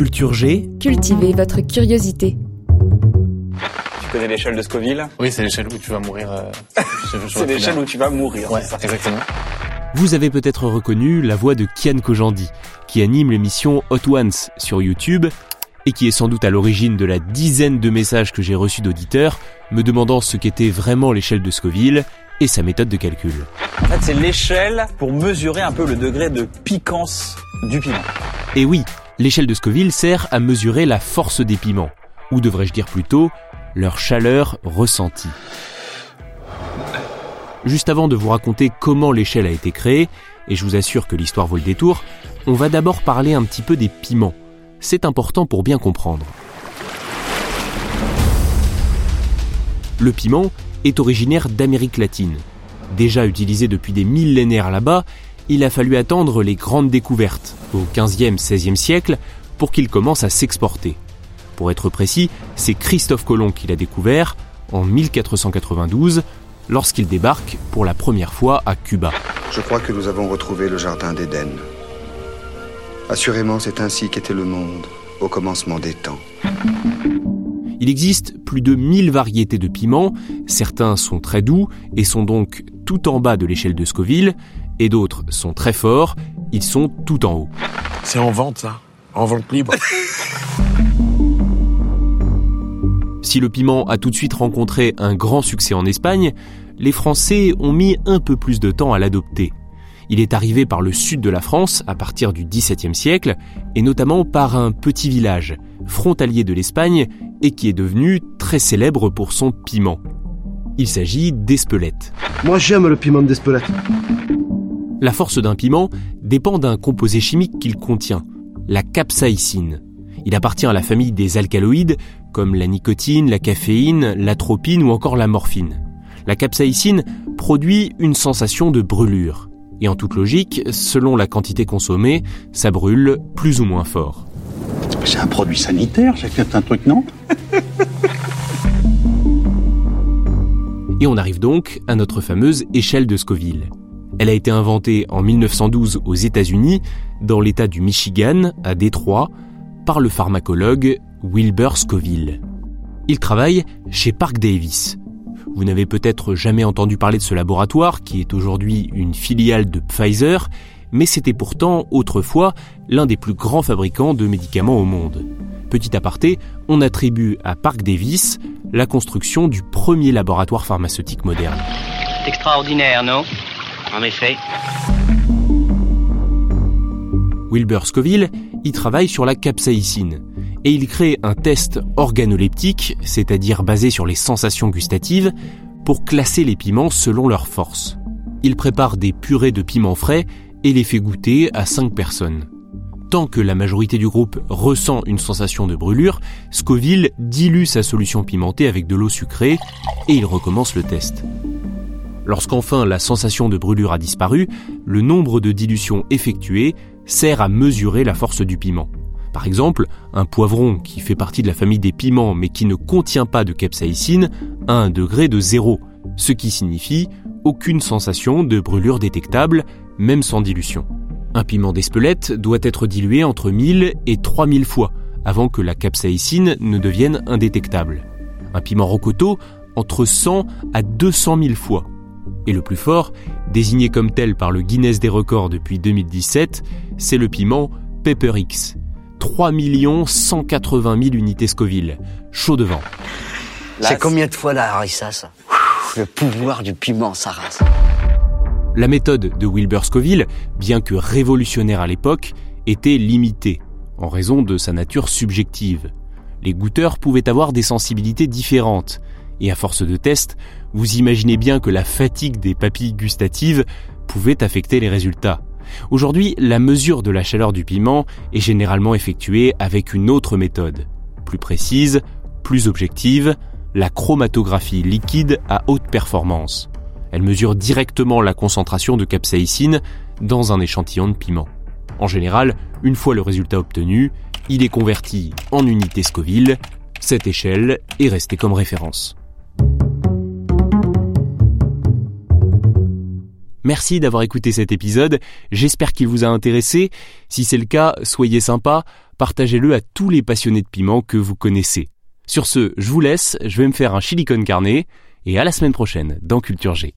Culture G. Cultivez votre curiosité. Tu connais l'échelle de Scoville? Oui, c'est l'échelle où tu vas mourir. euh, C'est l'échelle où tu vas mourir. Ouais, c'est ça. exactement. Vous avez peut-être reconnu la voix de Kian Kojandi, qui anime l'émission Hot Ones sur YouTube et qui est sans doute à l'origine de la dizaine de messages que j'ai reçus d'auditeurs me demandant ce qu'était vraiment l'échelle de Scoville et sa méthode de calcul. En fait, c'est l'échelle pour mesurer un peu le degré de piquance du piment. Et oui, l'échelle de Scoville sert à mesurer la force des piments, ou devrais-je dire plutôt, leur chaleur ressentie. Juste avant de vous raconter comment l'échelle a été créée, et je vous assure que l'histoire vaut le détour, on va d'abord parler un petit peu des piments. C'est important pour bien comprendre. Le piment est originaire d'Amérique latine. Déjà utilisé depuis des millénaires là-bas, il a fallu attendre les grandes découvertes, au 15e, 16e siècle, pour qu'il commence à s'exporter. Pour être précis, c'est Christophe Colomb qui l'a découvert en 1492, lorsqu'il débarque pour la première fois à Cuba. Je crois que nous avons retrouvé le jardin d'Éden. Assurément, c'est ainsi qu'était le monde au commencement des temps. Il existe plus de 1000 variétés de piments, certains sont très doux et sont donc tout en bas de l'échelle de Scoville, et d'autres sont très forts, ils sont tout en haut. C'est en vente, ça. En vente libre. Si le piment a tout de suite rencontré un grand succès en Espagne, les Français ont mis un peu plus de temps à l'adopter. Il est arrivé par le sud de la France à partir du XVIIe siècle, et notamment par un petit village, frontalier de l'Espagne, et qui est devenu très célèbre pour son piment. Il s'agit d'Espelette. Moi j'aime le piment d'Espelette. La force d'un piment dépend d'un composé chimique qu'il contient, la capsaïcine. Il appartient à la famille des alcaloïdes, comme la nicotine, la caféine, l'atropine ou encore la morphine. La capsaïcine produit une sensation de brûlure. Et en toute logique, selon la quantité consommée, ça brûle plus ou moins fort. C'est un produit sanitaire, j'ai fait un truc, non Et on arrive donc à notre fameuse échelle de Scoville. Elle a été inventée en 1912 aux États-Unis, dans l'État du Michigan, à Détroit, par le pharmacologue Wilbur Scoville. Il travaille chez Park Davis. Vous n'avez peut-être jamais entendu parler de ce laboratoire, qui est aujourd'hui une filiale de Pfizer, mais c'était pourtant autrefois l'un des plus grands fabricants de médicaments au monde. Petit aparté, on attribue à Park Davis la construction du premier laboratoire pharmaceutique moderne. C'est extraordinaire, non? En effet. Wilbur Scoville y travaille sur la capsaïcine et il crée un test organoleptique, c'est-à-dire basé sur les sensations gustatives, pour classer les piments selon leur force. Il prépare des purées de piments frais et les fait goûter à 5 personnes. Tant que la majorité du groupe ressent une sensation de brûlure, Scoville dilue sa solution pimentée avec de l'eau sucrée et il recommence le test. Lorsqu'enfin la sensation de brûlure a disparu, le nombre de dilutions effectuées sert à mesurer la force du piment. Par exemple, un poivron qui fait partie de la famille des piments mais qui ne contient pas de capsaïcine a un degré de zéro, ce qui signifie aucune sensation de brûlure détectable, même sans dilution. Un piment d'Espelette doit être dilué entre 1000 et 3000 fois avant que la capsaïcine ne devienne indétectable. Un piment rocoto entre 100 à 200 000 fois. Et le plus fort, désigné comme tel par le Guinness des records depuis 2017, c'est le piment Pepper X. 3 180 000 unités Scoville. Chaud devant. C'est combien de fois la harissa, ça? Le pouvoir du piment, ça rase. La méthode de Wilbur Scoville, bien que révolutionnaire à l'époque, était limitée, en raison de sa nature subjective. Les goûteurs pouvaient avoir des sensibilités différentes, et à force de tests, vous imaginez bien que la fatigue des papilles gustatives pouvait affecter les résultats. Aujourd'hui, la mesure de la chaleur du piment est généralement effectuée avec une autre méthode, plus précise, plus objective, la chromatographie liquide à haute performance. Elle mesure directement la concentration de capsaïcine dans un échantillon de piment. En général, une fois le résultat obtenu, il est converti en unité Scoville. Cette échelle est restée comme référence. Merci d'avoir écouté cet épisode, j'espère qu'il vous a intéressé. Si c'est le cas, soyez sympa, partagez-le à tous les passionnés de piment que vous connaissez. Sur ce, je vous laisse, je vais me faire un chili con et à la semaine prochaine dans Culture G.